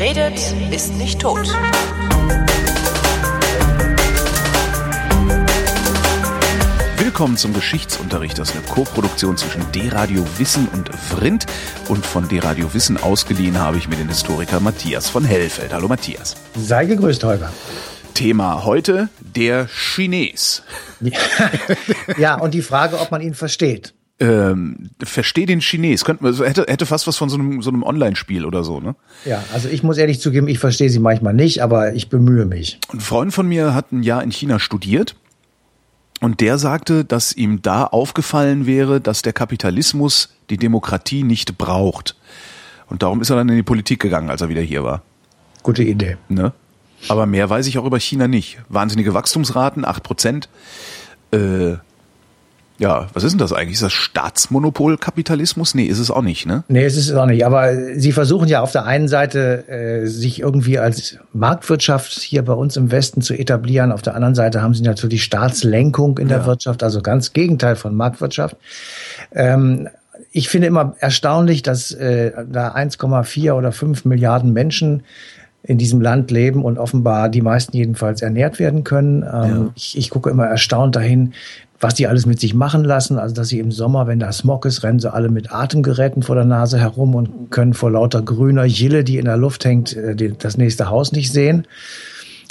Wer redet, ist nicht tot. Willkommen zum Geschichtsunterricht. Das ist eine Co-Produktion zwischen D-Radio Wissen und Vrindt. Und von D-Radio Wissen ausgeliehen habe ich mir den Historiker Matthias von Hellfeld. Hallo Matthias. Sei gegrüßt, Holger. Thema heute der Chines. ja, und die Frage, ob man ihn versteht. Ähm, versteh den Chines. Könnte, also hätte, hätte fast was von so einem, so einem Online-Spiel oder so, ne? Ja, also ich muss ehrlich zugeben, ich verstehe sie manchmal nicht, aber ich bemühe mich. Ein Freund von mir hat ein Jahr in China studiert und der sagte, dass ihm da aufgefallen wäre, dass der Kapitalismus die Demokratie nicht braucht. Und darum ist er dann in die Politik gegangen, als er wieder hier war. Gute Idee. Ne? Aber mehr weiß ich auch über China nicht. Wahnsinnige Wachstumsraten, acht Prozent. Äh, ja, was ist denn das eigentlich? Ist das Staatsmonopolkapitalismus? Nee, ist es auch nicht, ne? Nee, ist es auch nicht. Aber sie versuchen ja auf der einen Seite, äh, sich irgendwie als Marktwirtschaft hier bei uns im Westen zu etablieren. Auf der anderen Seite haben sie natürlich Staatslenkung in der ja. Wirtschaft, also ganz Gegenteil von Marktwirtschaft. Ähm, ich finde immer erstaunlich, dass äh, da 1,4 oder 5 Milliarden Menschen in diesem Land leben und offenbar die meisten jedenfalls ernährt werden können. Ähm, ja. ich, ich gucke immer erstaunt dahin, was die alles mit sich machen lassen. Also, dass sie im Sommer, wenn da Smog ist, rennen sie alle mit Atemgeräten vor der Nase herum und können vor lauter grüner Jille, die in der Luft hängt, äh, das nächste Haus nicht sehen.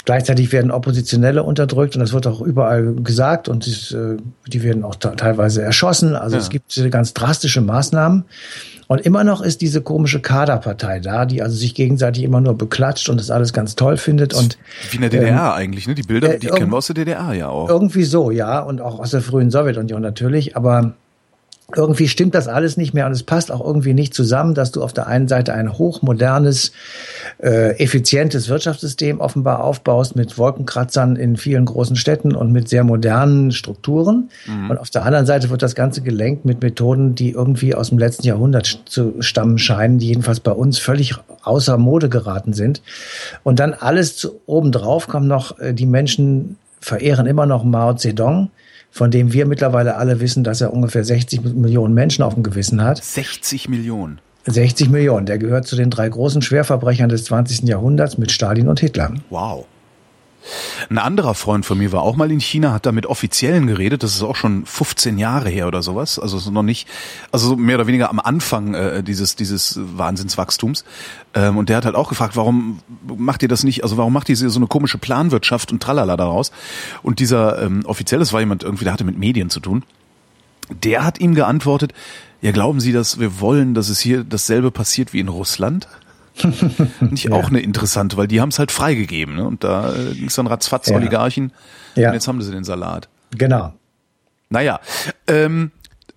Gleichzeitig werden Oppositionelle unterdrückt und das wird auch überall gesagt und äh, die werden auch teilweise erschossen. Also ja. es gibt ganz drastische Maßnahmen. Und immer noch ist diese komische Kaderpartei da, die also sich gegenseitig immer nur beklatscht und das alles ganz toll findet. Und wie in der DDR ähm, eigentlich, ne? Die Bilder, die äh, kennen wir aus der DDR ja auch. Irgendwie so, ja, und auch aus der frühen Sowjetunion natürlich. Aber irgendwie stimmt das alles nicht mehr und es passt auch irgendwie nicht zusammen, dass du auf der einen Seite ein hochmodernes, äh, effizientes Wirtschaftssystem offenbar aufbaust mit Wolkenkratzern in vielen großen Städten und mit sehr modernen Strukturen. Mhm. Und auf der anderen Seite wird das Ganze gelenkt mit Methoden, die irgendwie aus dem letzten Jahrhundert zu stammen scheinen, die jedenfalls bei uns völlig außer Mode geraten sind. Und dann alles zu, obendrauf kommen noch, äh, die Menschen verehren immer noch Mao Zedong von dem wir mittlerweile alle wissen, dass er ungefähr 60 Millionen Menschen auf dem Gewissen hat. 60 Millionen. 60 Millionen. Der gehört zu den drei großen Schwerverbrechern des 20. Jahrhunderts mit Stalin und Hitler. Wow. Ein anderer Freund von mir war auch mal in China, hat da mit Offiziellen geredet. Das ist auch schon 15 Jahre her oder sowas. Also so noch nicht, also mehr oder weniger am Anfang äh, dieses dieses Wahnsinnswachstums. Ähm, und der hat halt auch gefragt, warum macht ihr das nicht? Also warum macht ihr so eine komische Planwirtschaft und Tralala daraus? Und dieser ähm, Offiziell, das war jemand irgendwie, der hatte mit Medien zu tun. Der hat ihm geantwortet: Ja, glauben Sie, dass wir wollen, dass es hier dasselbe passiert wie in Russland? Nicht ja. auch eine interessante, weil die haben es halt freigegeben. Ne? Und da äh, ging es dann ratzfatz ja. Oligarchen. Ja. Und jetzt haben sie den Salat. Genau. Naja, ähm,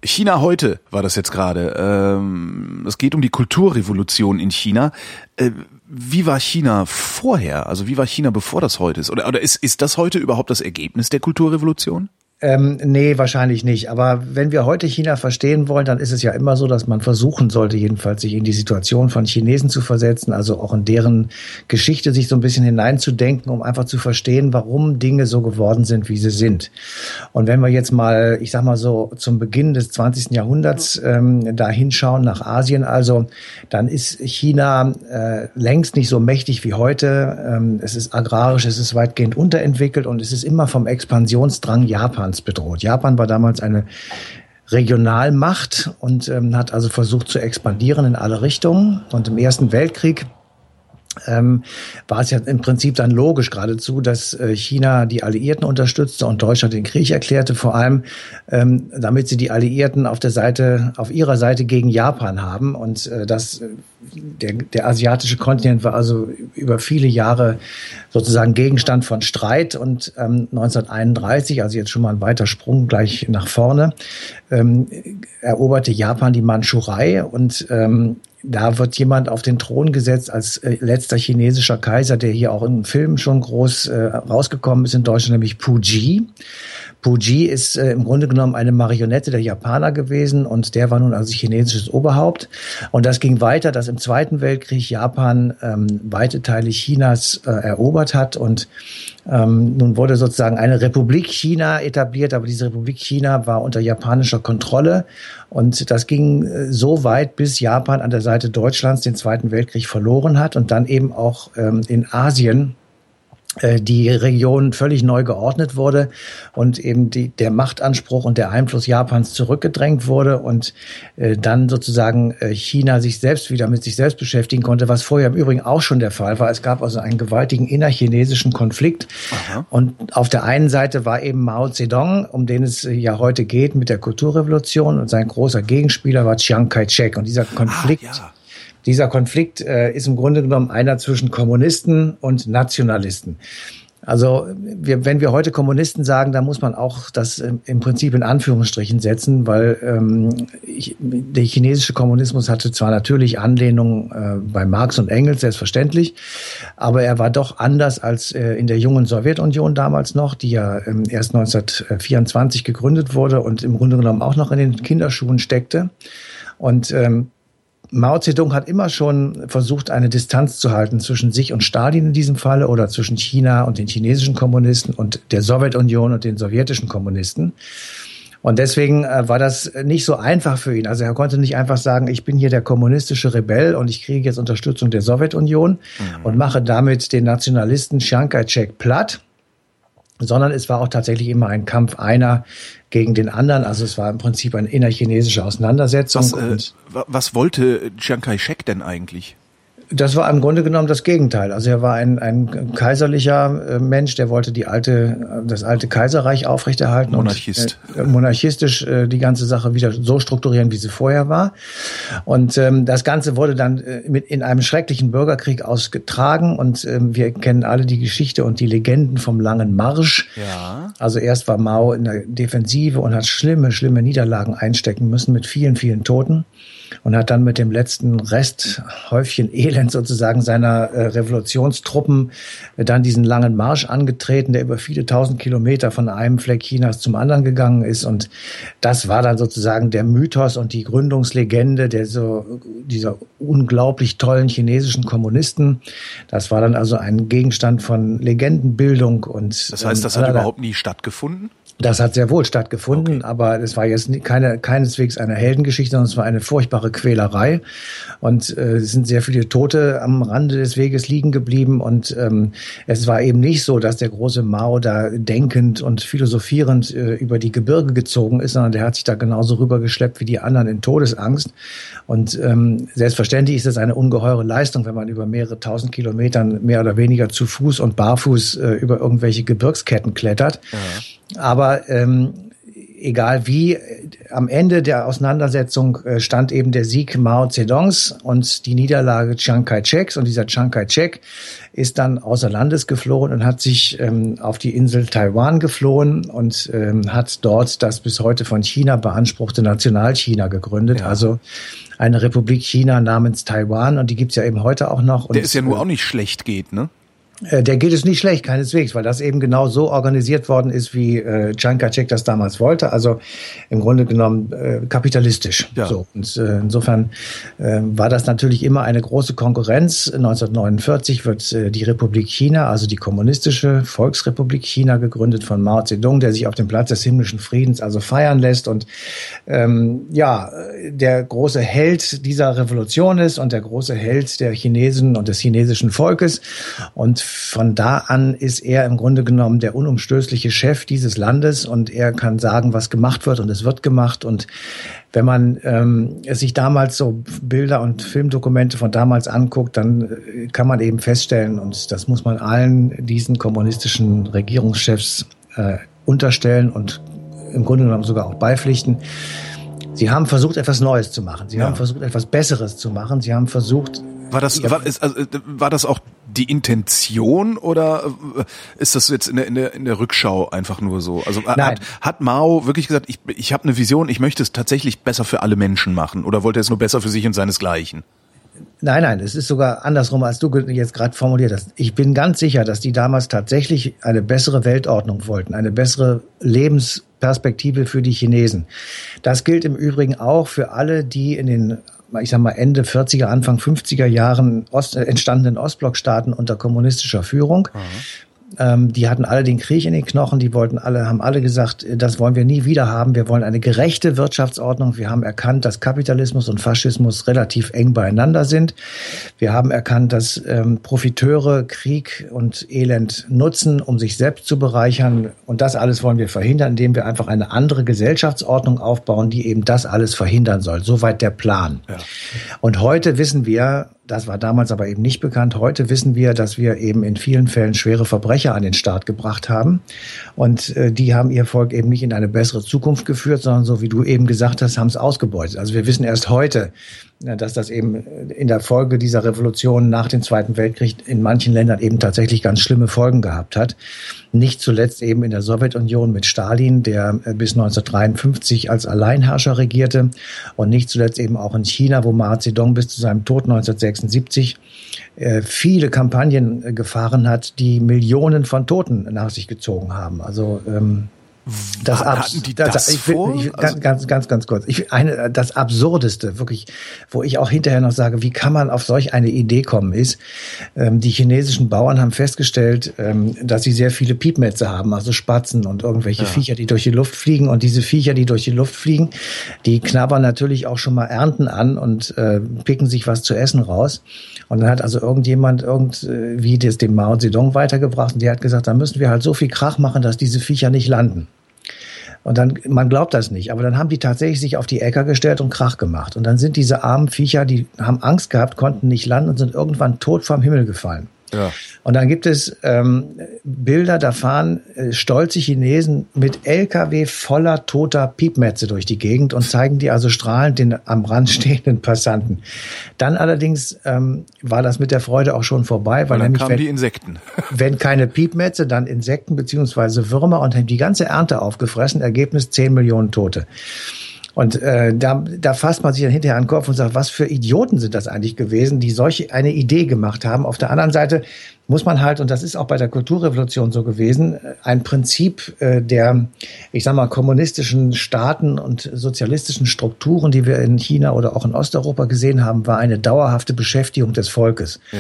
China heute war das jetzt gerade. Ähm, es geht um die Kulturrevolution in China. Äh, wie war China vorher? Also wie war China bevor das heute ist? Oder, oder ist, ist das heute überhaupt das Ergebnis der Kulturrevolution? Ähm, nee, wahrscheinlich nicht. Aber wenn wir heute China verstehen wollen, dann ist es ja immer so, dass man versuchen sollte, jedenfalls sich in die Situation von Chinesen zu versetzen, also auch in deren Geschichte sich so ein bisschen hineinzudenken, um einfach zu verstehen, warum Dinge so geworden sind, wie sie sind. Und wenn wir jetzt mal, ich sag mal so, zum Beginn des 20. Jahrhunderts ähm, da hinschauen nach Asien, also dann ist China äh, längst nicht so mächtig wie heute. Ähm, es ist agrarisch, es ist weitgehend unterentwickelt und es ist immer vom Expansionsdrang Japans Japans bedroht. Japan war damals eine Regionalmacht und ähm, hat also versucht zu expandieren in alle Richtungen. Und im Ersten Weltkrieg ähm, war es ja im Prinzip dann logisch geradezu, dass äh, China die Alliierten unterstützte und Deutschland den Krieg erklärte, vor allem ähm, damit sie die Alliierten auf der Seite, auf ihrer Seite gegen Japan haben. Und äh, das der, der asiatische Kontinent war also über viele Jahre sozusagen Gegenstand von Streit. Und ähm, 1931, also jetzt schon mal ein weiter Sprung gleich nach vorne, ähm, eroberte Japan die Mandschurei. Und ähm, da wird jemand auf den Thron gesetzt als äh, letzter chinesischer Kaiser, der hier auch in Filmen schon groß äh, rausgekommen ist in Deutschland, nämlich Puji. Puji ist äh, im Grunde genommen eine Marionette der Japaner gewesen und der war nun also chinesisches Oberhaupt. Und das ging weiter, dass im Zweiten Weltkrieg Japan ähm, weite Teile Chinas äh, erobert hat und ähm, nun wurde sozusagen eine Republik China etabliert, aber diese Republik China war unter japanischer Kontrolle. Und das ging äh, so weit, bis Japan an der Seite Deutschlands den Zweiten Weltkrieg verloren hat und dann eben auch ähm, in Asien die Region völlig neu geordnet wurde und eben die, der Machtanspruch und der Einfluss Japans zurückgedrängt wurde und äh, dann sozusagen äh, China sich selbst wieder mit sich selbst beschäftigen konnte, was vorher im Übrigen auch schon der Fall war. Es gab also einen gewaltigen innerchinesischen Konflikt Aha. und auf der einen Seite war eben Mao Zedong, um den es ja heute geht mit der Kulturrevolution und sein großer Gegenspieler war Chiang Kai-shek und dieser Konflikt ah, ja dieser Konflikt äh, ist im Grunde genommen einer zwischen Kommunisten und Nationalisten. Also wir, wenn wir heute Kommunisten sagen, dann muss man auch das im Prinzip in Anführungsstrichen setzen, weil ähm, ich, der chinesische Kommunismus hatte zwar natürlich Anlehnung äh, bei Marx und Engels, selbstverständlich, aber er war doch anders als äh, in der jungen Sowjetunion damals noch, die ja ähm, erst 1924 gegründet wurde und im Grunde genommen auch noch in den Kinderschuhen steckte. Und ähm, Mao Zedong hat immer schon versucht, eine Distanz zu halten zwischen sich und Stalin in diesem Falle oder zwischen China und den chinesischen Kommunisten und der Sowjetunion und den sowjetischen Kommunisten. Und deswegen äh, war das nicht so einfach für ihn. Also er konnte nicht einfach sagen, ich bin hier der kommunistische Rebell und ich kriege jetzt Unterstützung der Sowjetunion mhm. und mache damit den Nationalisten Chiang Kai-shek platt, sondern es war auch tatsächlich immer ein Kampf einer gegen den anderen. Also es war im Prinzip eine innerchinesische Auseinandersetzung. Was, äh, was wollte Chiang Kai-shek denn eigentlich? Das war im Grunde genommen das Gegenteil. Also er war ein, ein kaiserlicher äh, Mensch, der wollte die alte, das alte Kaiserreich aufrechterhalten Monarchist. und äh, monarchistisch äh, die ganze Sache wieder so strukturieren, wie sie vorher war. Und ähm, das Ganze wurde dann äh, mit in einem schrecklichen Bürgerkrieg ausgetragen. Und ähm, wir kennen alle die Geschichte und die Legenden vom langen Marsch. Ja. Also erst war Mao in der Defensive und hat schlimme, schlimme Niederlagen einstecken müssen mit vielen, vielen Toten und hat dann mit dem letzten Resthäufchen Elend sozusagen seiner äh, Revolutionstruppen äh, dann diesen langen Marsch angetreten, der über viele tausend Kilometer von einem Fleck Chinas zum anderen gegangen ist. Und das war dann sozusagen der Mythos und die Gründungslegende der so, dieser unglaublich tollen chinesischen Kommunisten. Das war dann also ein Gegenstand von Legendenbildung und. Das heißt, das hat überhaupt nie stattgefunden? Das hat sehr wohl stattgefunden, okay. aber es war jetzt keine, keineswegs eine Heldengeschichte, sondern es war eine furchtbare Quälerei. Und äh, es sind sehr viele Tote am Rande des Weges liegen geblieben. Und ähm, es war eben nicht so, dass der große Mao da denkend und philosophierend äh, über die Gebirge gezogen ist, sondern der hat sich da genauso rübergeschleppt wie die anderen in Todesangst. Und ähm, selbstverständlich ist es eine ungeheure Leistung, wenn man über mehrere tausend Kilometern mehr oder weniger zu Fuß und barfuß äh, über irgendwelche Gebirgsketten klettert. Ja. Aber ähm, egal wie, am Ende der Auseinandersetzung äh, stand eben der Sieg Mao Zedongs und die Niederlage Chiang Kai-sheks. Und dieser Chiang Kai-shek ist dann außer Landes geflohen und hat sich ähm, auf die Insel Taiwan geflohen und ähm, hat dort das bis heute von China beanspruchte Nationalchina gegründet. Ja. Also eine Republik China namens Taiwan und die gibt's ja eben heute auch noch. Der ist ja nur äh, auch nicht schlecht geht, ne? Äh, der geht es nicht schlecht, keineswegs, weil das eben genau so organisiert worden ist, wie äh, Chiang Kai-shek das damals wollte. Also im Grunde genommen äh, kapitalistisch. Ja. So. Und äh, insofern äh, war das natürlich immer eine große Konkurrenz. 1949 wird äh, die Republik China, also die kommunistische Volksrepublik China, gegründet von Mao Zedong, der sich auf dem Platz des himmlischen Friedens also feiern lässt und ähm, ja, der große Held dieser Revolution ist und der große Held der Chinesen und des chinesischen Volkes. Und von da an ist er im Grunde genommen der unumstößliche Chef dieses Landes und er kann sagen, was gemacht wird und es wird gemacht. Und wenn man ähm, sich damals so Bilder und Filmdokumente von damals anguckt, dann äh, kann man eben feststellen, und das muss man allen diesen kommunistischen Regierungschefs äh, unterstellen und im Grunde genommen sogar auch beipflichten. Sie haben versucht, etwas Neues zu machen. Sie ja. haben versucht, etwas Besseres zu machen. Sie haben versucht. War das, war, ist, also, war das auch die Intention oder äh, ist das jetzt in der, in der, in der Rückschau einfach nur so? Also Nein. hat, hat Mao wirklich gesagt, ich, ich habe eine Vision, ich möchte es tatsächlich besser für alle Menschen machen oder wollte er es nur besser für sich und seinesgleichen? Nein, nein, es ist sogar andersrum, als du jetzt gerade formuliert hast. Ich bin ganz sicher, dass die damals tatsächlich eine bessere Weltordnung wollten, eine bessere Lebensperspektive für die Chinesen. Das gilt im Übrigen auch für alle, die in den ich sag mal Ende 40er, Anfang 50er Jahren Ost, äh, entstandenen Ostblockstaaten unter kommunistischer Führung. Mhm ähm, die hatten alle den Krieg in den Knochen, die wollten alle, haben alle gesagt, das wollen wir nie wieder haben. Wir wollen eine gerechte Wirtschaftsordnung. Wir haben erkannt, dass Kapitalismus und Faschismus relativ eng beieinander sind. Wir haben erkannt, dass ähm, Profiteure Krieg und Elend nutzen, um sich selbst zu bereichern. Und das alles wollen wir verhindern, indem wir einfach eine andere Gesellschaftsordnung aufbauen, die eben das alles verhindern soll. Soweit der Plan. Ja. Und heute wissen wir, das war damals aber eben nicht bekannt. Heute wissen wir, dass wir eben in vielen Fällen schwere Verbrecher an den Start gebracht haben. Und äh, die haben ihr Volk eben nicht in eine bessere Zukunft geführt, sondern so wie du eben gesagt hast, haben es ausgebeutet. Also wir wissen erst heute, dass das eben in der Folge dieser Revolution nach dem Zweiten Weltkrieg in manchen Ländern eben tatsächlich ganz schlimme Folgen gehabt hat. Nicht zuletzt eben in der Sowjetunion mit Stalin, der äh, bis 1953 als Alleinherrscher regierte und nicht zuletzt eben auch in China, wo Mao Zedong bis zu seinem Tod 1976 äh, viele Kampagnen äh, gefahren hat, die Millionen von Toten nach sich gezogen haben. Also ähm, das hatten die das, das ich, vor? Ich, also ganz, ganz, ganz kurz. Ich, eine, das Absurdeste, wirklich, wo ich auch hinterher noch sage, wie kann man auf solch eine Idee kommen, ist, ähm, die chinesischen Bauern haben festgestellt, ähm, dass sie sehr viele Piepmetze haben, also Spatzen und irgendwelche ja. Viecher, die durch die Luft fliegen. Und diese Viecher, die durch die Luft fliegen, die knabbern natürlich auch schon mal Ernten an und äh, picken sich was zu essen raus. Und dann hat also irgendjemand irgendwie das dem Mao Zedong weitergebracht und der hat gesagt, da müssen wir halt so viel Krach machen, dass diese Viecher nicht landen. Und dann, man glaubt das nicht, aber dann haben die tatsächlich sich auf die Äcker gestellt und Krach gemacht. Und dann sind diese armen Viecher, die haben Angst gehabt, konnten nicht landen und sind irgendwann tot vom Himmel gefallen. Ja. Und dann gibt es ähm, Bilder, da fahren äh, stolze Chinesen mit LKW voller toter Piepmetze durch die Gegend und zeigen die also strahlend den am Rand stehenden Passanten. Dann allerdings ähm, war das mit der Freude auch schon vorbei, weil dann nämlich kamen wenn, die Insekten. Wenn keine Piepmetze, dann Insekten beziehungsweise Würmer und haben die ganze Ernte aufgefressen. Ergebnis 10 Millionen Tote. Und äh, da, da fasst man sich dann hinterher an den Kopf und sagt, was für Idioten sind das eigentlich gewesen, die solche eine Idee gemacht haben. Auf der anderen Seite muss man halt, und das ist auch bei der Kulturrevolution so gewesen, ein Prinzip äh, der, ich sag mal, kommunistischen Staaten und sozialistischen Strukturen, die wir in China oder auch in Osteuropa gesehen haben, war eine dauerhafte Beschäftigung des Volkes. Ja.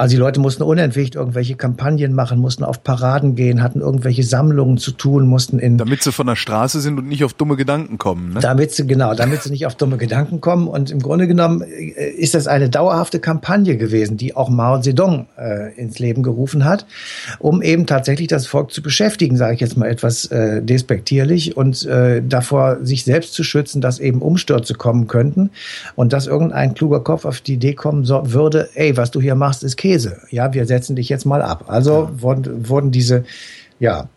Also die Leute mussten unentwegt irgendwelche Kampagnen machen, mussten auf Paraden gehen, hatten irgendwelche Sammlungen zu tun, mussten in damit sie von der Straße sind und nicht auf dumme Gedanken kommen. Ne? Damit sie genau, damit sie nicht auf dumme Gedanken kommen. Und im Grunde genommen äh, ist das eine dauerhafte Kampagne gewesen, die auch Mao Zedong äh, ins Leben gerufen hat, um eben tatsächlich das Volk zu beschäftigen, sage ich jetzt mal etwas äh, despektierlich und äh, davor sich selbst zu schützen, dass eben Umstürze kommen könnten und dass irgendein kluger Kopf auf die Idee kommen so, würde, ey, was du hier machst, ist Käse. Ja, wir setzen dich jetzt mal ab. Also ja. wurden, wurden diese, ja,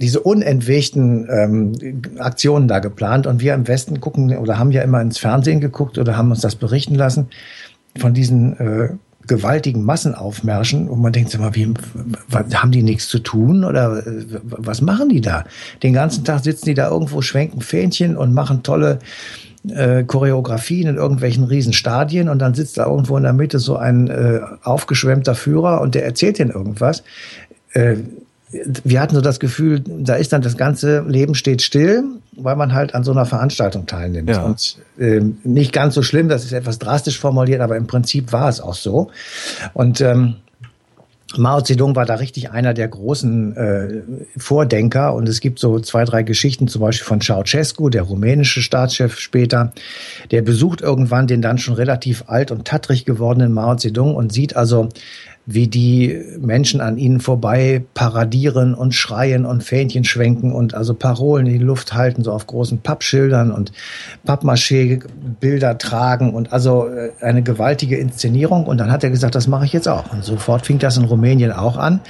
diese unentwegten ähm, Aktionen da geplant und wir im Westen gucken oder haben ja immer ins Fernsehen geguckt oder haben uns das berichten lassen von diesen äh, gewaltigen Massenaufmärschen und man denkt sich mal, wie, haben die nichts zu tun oder äh, was machen die da? Den ganzen Tag sitzen die da irgendwo, schwenken Fähnchen und machen tolle äh, Choreografien in irgendwelchen Riesenstadien und dann sitzt da irgendwo in der Mitte so ein äh, aufgeschwemmter Führer und der erzählt ihnen irgendwas. Äh, wir hatten so das Gefühl, da ist dann das ganze Leben steht still, weil man halt an so einer Veranstaltung teilnimmt. Ja. Und äh, nicht ganz so schlimm, das ist etwas drastisch formuliert, aber im Prinzip war es auch so. Und ähm, Mao Zedong war da richtig einer der großen äh, Vordenker. Und es gibt so zwei, drei Geschichten, zum Beispiel von Ceausescu, der rumänische Staatschef später, der besucht irgendwann den dann schon relativ alt und tattrig gewordenen Mao Zedong und sieht also wie die Menschen an ihnen vorbei paradieren und schreien und Fähnchen schwenken und also Parolen in die Luft halten, so auf großen Pappschildern und Pappmaché-Bilder tragen und also äh, eine gewaltige Inszenierung. Und dann hat er gesagt, das mache ich jetzt auch. Und sofort fing das in Rumänien auch an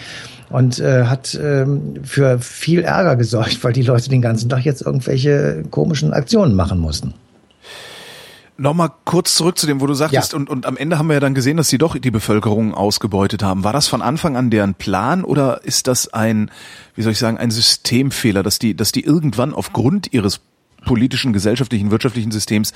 und äh, hat ähm, für viel Ärger gesorgt, weil die Leute den ganzen Tag jetzt irgendwelche komischen Aktionen machen mussten. Nochmal kurz zurück zu dem, wo du sagtest, ja. und, und am Ende haben wir ja dann gesehen, dass sie doch die Bevölkerung ausgebeutet haben. War das von Anfang an deren Plan oder ist das ein, wie soll ich sagen, ein Systemfehler, dass die, dass die irgendwann aufgrund ihres politischen, gesellschaftlichen, wirtschaftlichen Systems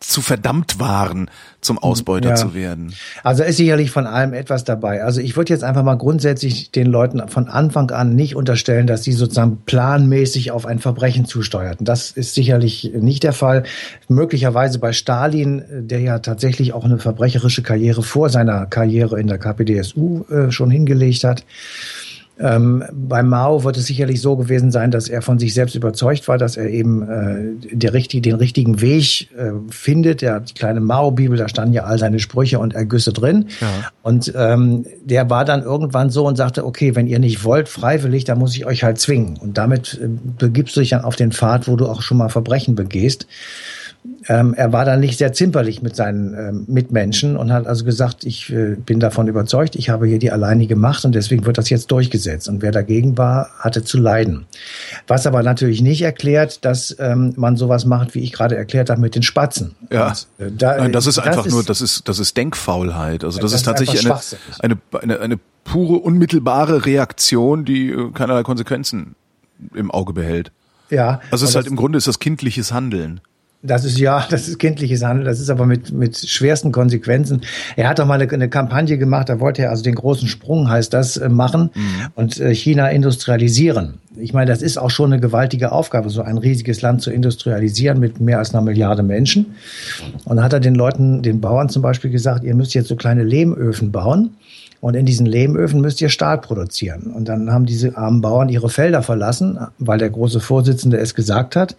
zu verdammt waren, zum Ausbeuter ja. zu werden. Also ist sicherlich von allem etwas dabei. Also ich würde jetzt einfach mal grundsätzlich den Leuten von Anfang an nicht unterstellen, dass sie sozusagen planmäßig auf ein Verbrechen zusteuerten. Das ist sicherlich nicht der Fall. Möglicherweise bei Stalin, der ja tatsächlich auch eine verbrecherische Karriere vor seiner Karriere in der KPDSU äh, schon hingelegt hat. Ähm, bei Mao wird es sicherlich so gewesen sein, dass er von sich selbst überzeugt war, dass er eben äh, der richtig, den richtigen Weg äh, findet. Der die kleine Mao-Bibel, da standen ja all seine Sprüche und Ergüsse drin. Ja. Und ähm, der war dann irgendwann so und sagte, okay, wenn ihr nicht wollt, freiwillig, dann muss ich euch halt zwingen. Und damit äh, begibst du dich dann auf den Pfad, wo du auch schon mal Verbrechen begehst ähm, er war dann nicht sehr zimperlich mit seinen ähm, Mitmenschen und hat also gesagt, ich äh, bin davon überzeugt, ich habe hier die alleinige Macht und deswegen wird das jetzt durchgesetzt. Und wer dagegen war, hatte zu leiden. Was aber natürlich nicht erklärt, dass ähm, man sowas macht, wie ich gerade erklärt habe, mit den Spatzen. Ja. Und, äh, da, Nein, das ist einfach ist, nur, das ist, das ist Denkfaulheit. Also das, das ist tatsächlich eine, eine, eine, eine pure, unmittelbare Reaktion, die äh, keinerlei Konsequenzen im Auge behält. Ja. Also es ist halt im Grunde ist das kindliches Handeln. Das ist ja, das ist kindliches Handeln, das ist aber mit, mit schwersten Konsequenzen. Er hat doch mal eine, eine Kampagne gemacht, da wollte er also den großen Sprung, heißt das, äh, machen mhm. und äh, China industrialisieren. Ich meine, das ist auch schon eine gewaltige Aufgabe, so ein riesiges Land zu industrialisieren mit mehr als einer Milliarde Menschen. Und da hat er den Leuten, den Bauern zum Beispiel gesagt, ihr müsst jetzt so kleine Lehmöfen bauen und in diesen Lehmöfen müsst ihr Stahl produzieren. Und dann haben diese armen Bauern ihre Felder verlassen, weil der große Vorsitzende es gesagt hat.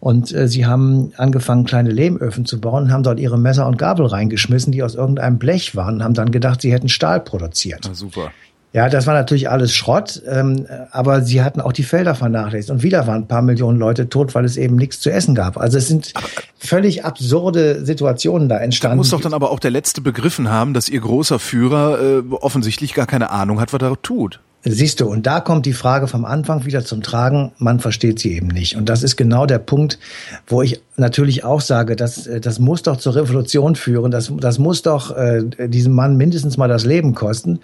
Und äh, sie haben angefangen, kleine Lehmöfen zu bauen, haben dort ihre Messer und Gabel reingeschmissen, die aus irgendeinem Blech waren, und haben dann gedacht, sie hätten Stahl produziert. Na, super. Ja, das war natürlich alles Schrott, ähm, aber sie hatten auch die Felder vernachlässigt. Und wieder waren ein paar Millionen Leute tot, weil es eben nichts zu essen gab. Also es sind aber, völlig absurde Situationen da entstanden. Da muss doch dann aber auch der Letzte begriffen haben, dass ihr großer Führer äh, offensichtlich gar keine Ahnung hat, was er tut. Siehst du, und da kommt die Frage vom Anfang wieder zum Tragen, man versteht sie eben nicht. Und das ist genau der Punkt, wo ich natürlich auch sage, dass, äh, das muss doch zur Revolution führen, das, das muss doch äh, diesem Mann mindestens mal das Leben kosten,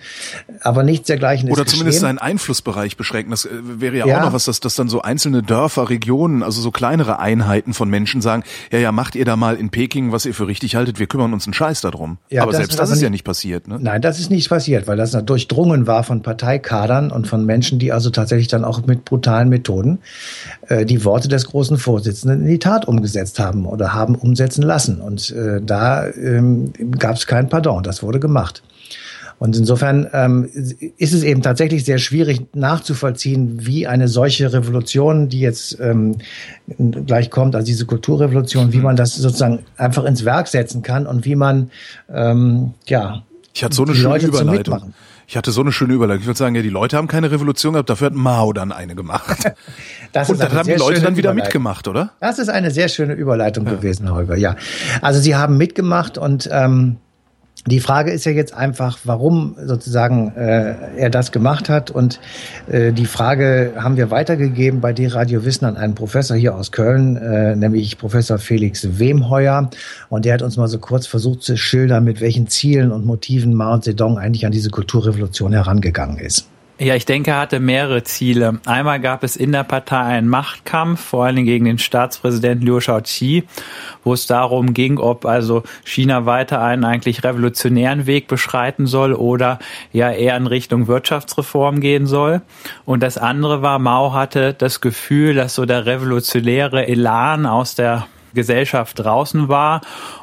aber nichts dergleichen ist Oder zumindest geschehen. seinen Einflussbereich beschränken. Das äh, wäre ja, ja, auch noch was, dass, dass dann so einzelne Dörfer, Regionen, also so kleinere Einheiten von Menschen sagen, ja, ja, macht ihr da mal in Peking, was ihr für richtig haltet, wir kümmern uns einen Scheiß darum. Ja, aber das selbst das ist ja nicht passiert. Ne? Nein, das ist nicht passiert, weil das durchdrungen war von Parteikadern Kadern und von Menschen, die also tatsächlich dann auch mit brutalen Methoden äh, die Worte des großen Vorsitzenden in die Tat umgesetzt haben oder haben umsetzen lassen. Und äh, da ähm, gab es kein Pardon, das wurde gemacht. Und insofern ähm, ist es eben tatsächlich sehr schwierig nachzuvollziehen, wie eine solche Revolution, die jetzt ähm, gleich kommt, also diese Kulturrevolution, wie man das sozusagen einfach ins Werk setzen kann und wie man ähm, ja ich hatte so eine schöne Leute Überleitung. Ich hatte so eine schöne Überleitung. Ich würde sagen, ja, die Leute haben keine Revolution gehabt, dafür hat Mao dann eine gemacht. das Und dann haben die Leute dann wieder mitgemacht, oder? Das ist eine sehr schöne Überleitung ja. gewesen, Holger. Ja, also sie haben mitgemacht und ähm, die Frage ist ja jetzt einfach, warum sozusagen äh, er das gemacht hat. Und äh, die Frage haben wir weitergegeben bei D-Radio Wissen an einen Professor hier aus Köln, äh, nämlich Professor Felix Wemheuer. Und der hat uns mal so kurz versucht zu schildern, mit welchen Zielen und Motiven Mao Zedong eigentlich an diese Kulturrevolution herangegangen ist. Ja, ich denke, er hatte mehrere Ziele. Einmal gab es in der Partei einen Machtkampf, vor allen Dingen gegen den Staatspräsidenten Liu Shaoqi, wo es darum ging, ob also China weiter einen eigentlich revolutionären Weg beschreiten soll oder ja eher in Richtung Wirtschaftsreform gehen soll. Und das andere war, Mao hatte das Gefühl, dass so der revolutionäre Elan aus der Gesellschaft draußen war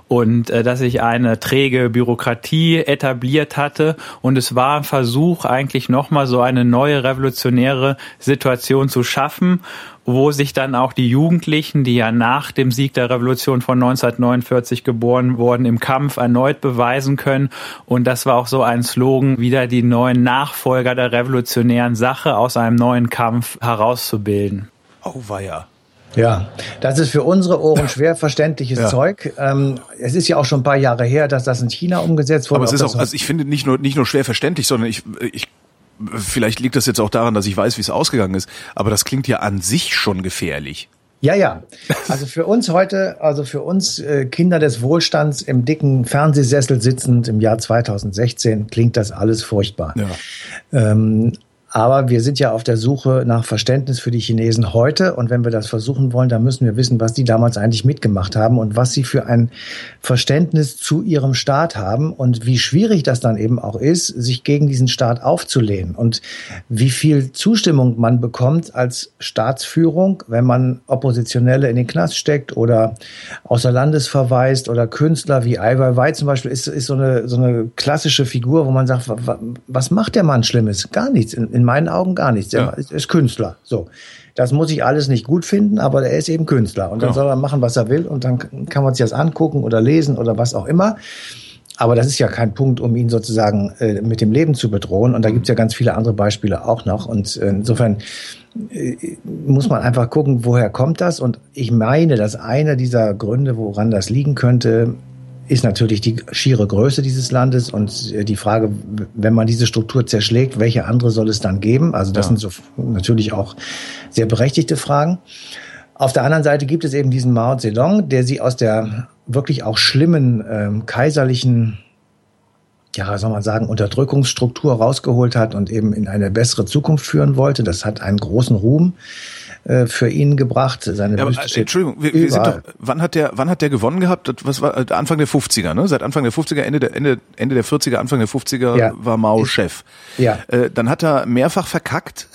und äh, dass sich eine träge Bürokratie etabliert hatte und es war ein Versuch eigentlich nochmal so eine neue revolutionäre Situation zu schaffen, wo sich dann auch die Jugendlichen, die ja nach dem Sieg der Revolution von 1949 geboren wurden, im Kampf erneut beweisen können. Und das war auch so ein Slogan, wieder die neuen Nachfolger der revolutionären Sache aus einem neuen Kampf herauszubilden. Oh, weia. Ja, das ist für unsere Ohren schwer verständliches ja. Zeug. Ähm, es ist ja auch schon ein paar Jahre her, dass das in China umgesetzt wurde. Aber es ist auch, also ich finde nicht nur nicht nur schwer verständlich, sondern ich, ich vielleicht liegt das jetzt auch daran, dass ich weiß, wie es ausgegangen ist. Aber das klingt ja an sich schon gefährlich. Ja, ja. Also für uns heute, also für uns äh, Kinder des Wohlstands im dicken Fernsehsessel sitzend im Jahr 2016 klingt das alles furchtbar. Ja. Ähm, Aber wir sind ja auf der Suche nach Verständnis für die Chinesen heute. Und wenn wir das versuchen wollen, dann müssen wir wissen, was die damals eigentlich mitgemacht haben und was sie für ein Verständnis zu ihrem Staat haben und wie schwierig das dann eben auch ist, sich gegen diesen Staat aufzulehnen und wie viel Zustimmung man bekommt als Staatsführung, wenn man Oppositionelle in den Knast steckt oder außer Landes verweist oder Künstler wie Ai Weiwei zum Beispiel ist, ist so eine, so eine klassische Figur, wo man sagt, was macht der Mann Schlimmes? Gar nichts. In, in meinen Augen gar nichts. Er ja. ist Künstler. So. Das muss ich alles nicht gut finden, aber er ist eben Künstler. Und dann genau. soll er machen, was er will. Und dann kann man sich das angucken oder lesen oder was auch immer. Aber das ist ja kein Punkt, um ihn sozusagen äh, mit dem Leben zu bedrohen. Und da gibt es ja ganz viele andere Beispiele auch noch. Und äh, insofern äh, muss man einfach gucken, woher kommt das. Und ich meine, dass einer dieser Gründe, woran das liegen könnte, ist natürlich die schiere Größe dieses Landes und äh, die Frage, wenn man diese Struktur zerschlägt, welche andere soll es dann geben? Also das ja. sind so natürlich auch sehr berechtigte Fragen. Auf der anderen Seite gibt es eben diesen Mao Zedong, der sie aus der wirklich auch schlimmen ähm, kaiserlichen ja, soll man sagen, Unterdrückungsstruktur rausgeholt hat und eben in eine bessere Zukunft führen wollte. Das hat einen großen Ruhm. Äh, für ihn gebracht. Seine ja, aber, äh, Entschuldigung, wir, wir sind doch, wann hat der, wann hat der gewonnen gehabt? Das, was war äh, Anfang der 50er, ne? Seit Anfang der 50er, Ende der Ende, Ende der 40er, Anfang der 50er ja. war Mao Chef. Ja. Äh, dann hat er mehrfach verkackt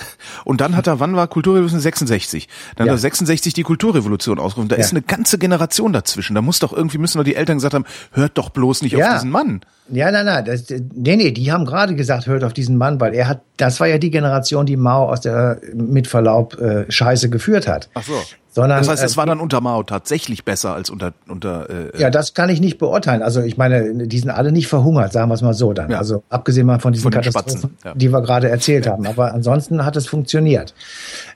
und dann hat er, wann war Kulturrevolution 66? Dann ja. hat er 66 die Kulturrevolution ausgerufen. Da ja. ist eine ganze Generation dazwischen. Da muss doch irgendwie müssen doch die Eltern gesagt haben, hört doch bloß nicht auf diesen Mann. Ja, nein, nein, das, nee, nee, die haben gerade gesagt, hört auf diesen Mann, weil er hat, das war ja die Generation, die Mao aus der, mit Verlaub, äh, Scheiße geführt hat. Ach so. Sondern, das heißt, es äh, war dann unter Mao tatsächlich besser als unter unter. Äh, ja, das kann ich nicht beurteilen. Also ich meine, die sind alle nicht verhungert, sagen wir es mal so dann. Ja. Also abgesehen mal von diesen von Katastrophen, ja. die wir gerade erzählt ja. haben. Aber ansonsten hat es funktioniert.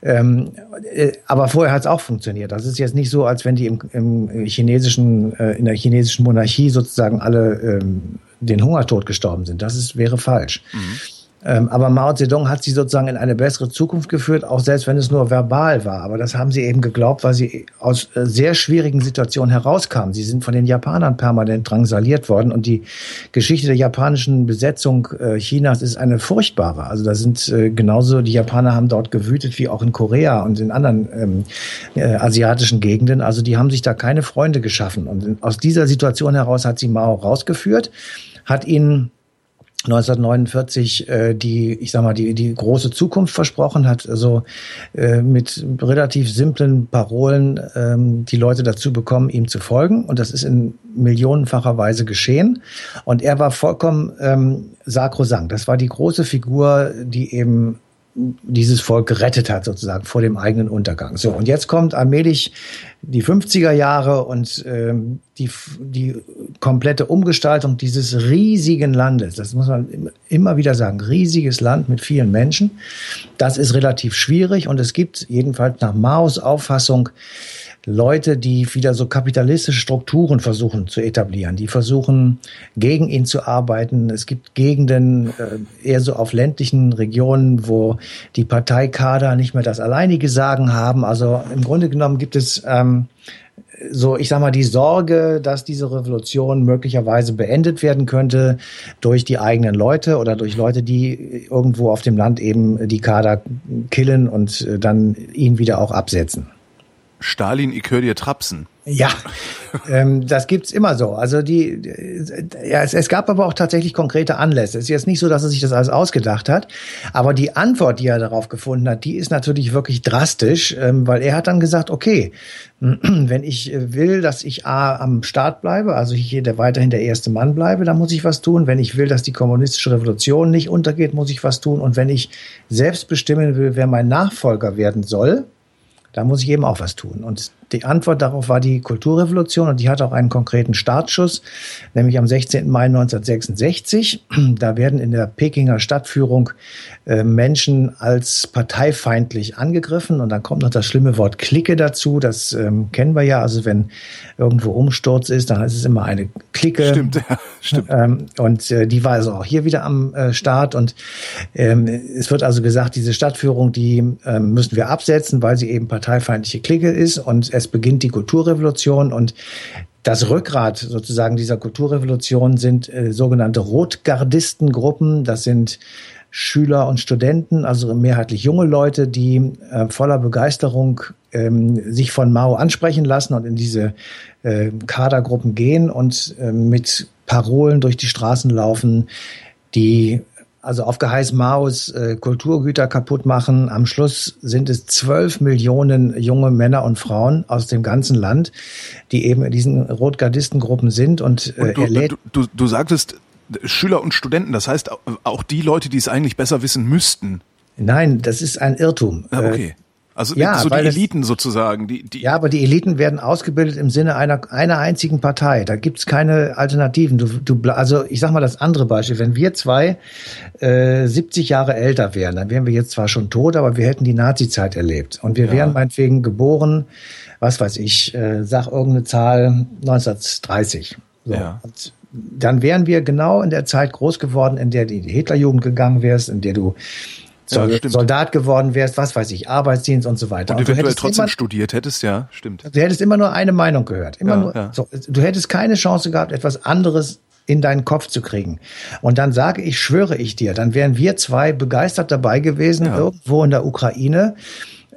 Ähm, äh, aber vorher hat es auch funktioniert. Das ist jetzt nicht so, als wenn die im, im chinesischen äh, in der chinesischen Monarchie sozusagen alle ähm, den Hungertod gestorben sind. Das ist, wäre falsch. Mhm. Ähm, aber Mao Zedong hat sie sozusagen in eine bessere Zukunft geführt, auch selbst wenn es nur verbal war. Aber das haben sie eben geglaubt, weil sie aus äh, sehr schwierigen Situationen herauskamen. Sie sind von den Japanern permanent drangsaliert worden und die Geschichte der japanischen Besetzung äh, Chinas ist eine furchtbare. Also da sind äh, genauso, die Japaner haben dort gewütet wie auch in Korea und in anderen ähm, äh, asiatischen Gegenden. Also die haben sich da keine Freunde geschaffen. Und aus dieser Situation heraus hat sie Mao rausgeführt, hat ihn 1949 äh, die, ich sag mal, die, die große Zukunft versprochen hat, also äh, mit relativ simplen Parolen ähm, die Leute dazu bekommen, ihm zu folgen. Und das ist in millionenfacher Weise geschehen. Und er war vollkommen ähm, sakrosankt. Das war die große Figur, die eben dieses Volk gerettet hat, sozusagen vor dem eigenen Untergang. So, und jetzt kommt allmählich die 50er Jahre und ähm, die, die komplette Umgestaltung dieses riesigen Landes. Das muss man immer wieder sagen. Riesiges Land mit vielen Menschen. Das ist relativ schwierig und es gibt jedenfalls nach Maos Auffassung Leute, die wieder so kapitalistische Strukturen versuchen zu etablieren, die versuchen gegen ihn zu arbeiten. Es gibt Gegenden äh, eher so auf ländlichen Regionen, wo die Parteikader nicht mehr das alleinige Sagen haben. Also im Grunde genommen gibt es ähm, so, ich sag mal, die Sorge, dass diese Revolution möglicherweise beendet werden könnte durch die eigenen Leute oder durch Leute, die irgendwo auf dem Land eben die Kader killen und äh, dann ihn wieder auch absetzen. Stalin, ich höre dir trapsen. Ja, ähm, das gibt's immer so. Also die, ja, es, es gab aber auch tatsächlich konkrete Anlässe. Es ist jetzt nicht so, dass er sich das alles ausgedacht hat, aber die Antwort, die er darauf gefunden hat, die ist natürlich wirklich drastisch, ähm, weil er hat dann gesagt, okay, wenn ich will, dass ich A am Start bleibe, also hier der weiterhin der erste Mann bleibe, dann muss ich was tun. Wenn ich will, dass die kommunistische Revolution nicht untergeht, muss ich was tun. Und wenn ich selbst bestimmen will, wer mein Nachfolger werden soll, da muss ich eben auch was tun. Und die Antwort darauf war die Kulturrevolution und die hat auch einen konkreten Startschuss, nämlich am 16. Mai 1966. Da werden in der Pekinger Stadtführung äh, Menschen als parteifeindlich angegriffen und dann kommt noch das schlimme Wort Clique dazu. Das ähm, kennen wir ja. Also wenn irgendwo Umsturz ist, dann ist es immer eine Clique. Stimmt, ja, stimmt. Ähm, und äh, die war also auch hier wieder am äh, Start und ähm, es wird also gesagt, diese Stadtführung, die ähm, müssen wir absetzen, weil sie eben parteifeindliche Clique ist und es beginnt die Kulturrevolution und das Rückgrat sozusagen dieser Kulturrevolution sind äh, sogenannte Rotgardistengruppen. Das sind Schüler und Studenten, also mehrheitlich junge Leute, die äh, voller Begeisterung ähm, sich von Mao ansprechen lassen und in diese äh, Kadergruppen gehen und äh, mit Parolen durch die Straßen laufen, die also auf Geheiß Maos äh, Kulturgüter kaputt machen. Am Schluss sind es zwölf Millionen junge Männer und Frauen aus dem ganzen Land, die eben in diesen Rotgardistengruppen sind und, äh, und du. Du, du, du sagtest Schüler und Studenten, das heißt auch die Leute, die es eigentlich besser wissen müssten. Nein, das ist ein Irrtum. Ah, okay. Also ja, so die Eliten das, sozusagen. Die, die ja, aber die Eliten werden ausgebildet im Sinne einer, einer einzigen Partei. Da gibt's keine Alternativen. Du, du, also ich sag mal das andere Beispiel. Wenn wir zwei äh, 70 Jahre älter wären, dann wären wir jetzt zwar schon tot, aber wir hätten die Nazi-Zeit erlebt. Und wir ja. wären meinetwegen geboren, was weiß ich, äh, sag irgendeine Zahl, 1930. So. Ja. Und dann wären wir genau in der Zeit groß geworden, in der die Hitlerjugend gegangen wärst, in der du ja, Soldat geworden wärst, was weiß ich, Arbeitsdienst und so weiter. Und, und eventuell trotzdem immer, studiert hättest, ja, stimmt. Du hättest immer nur eine Meinung gehört. Immer ja, nur, ja. So, du hättest keine Chance gehabt, etwas anderes in deinen Kopf zu kriegen. Und dann sage ich, schwöre ich dir, dann wären wir zwei begeistert dabei gewesen, irgendwo in der Ukraine,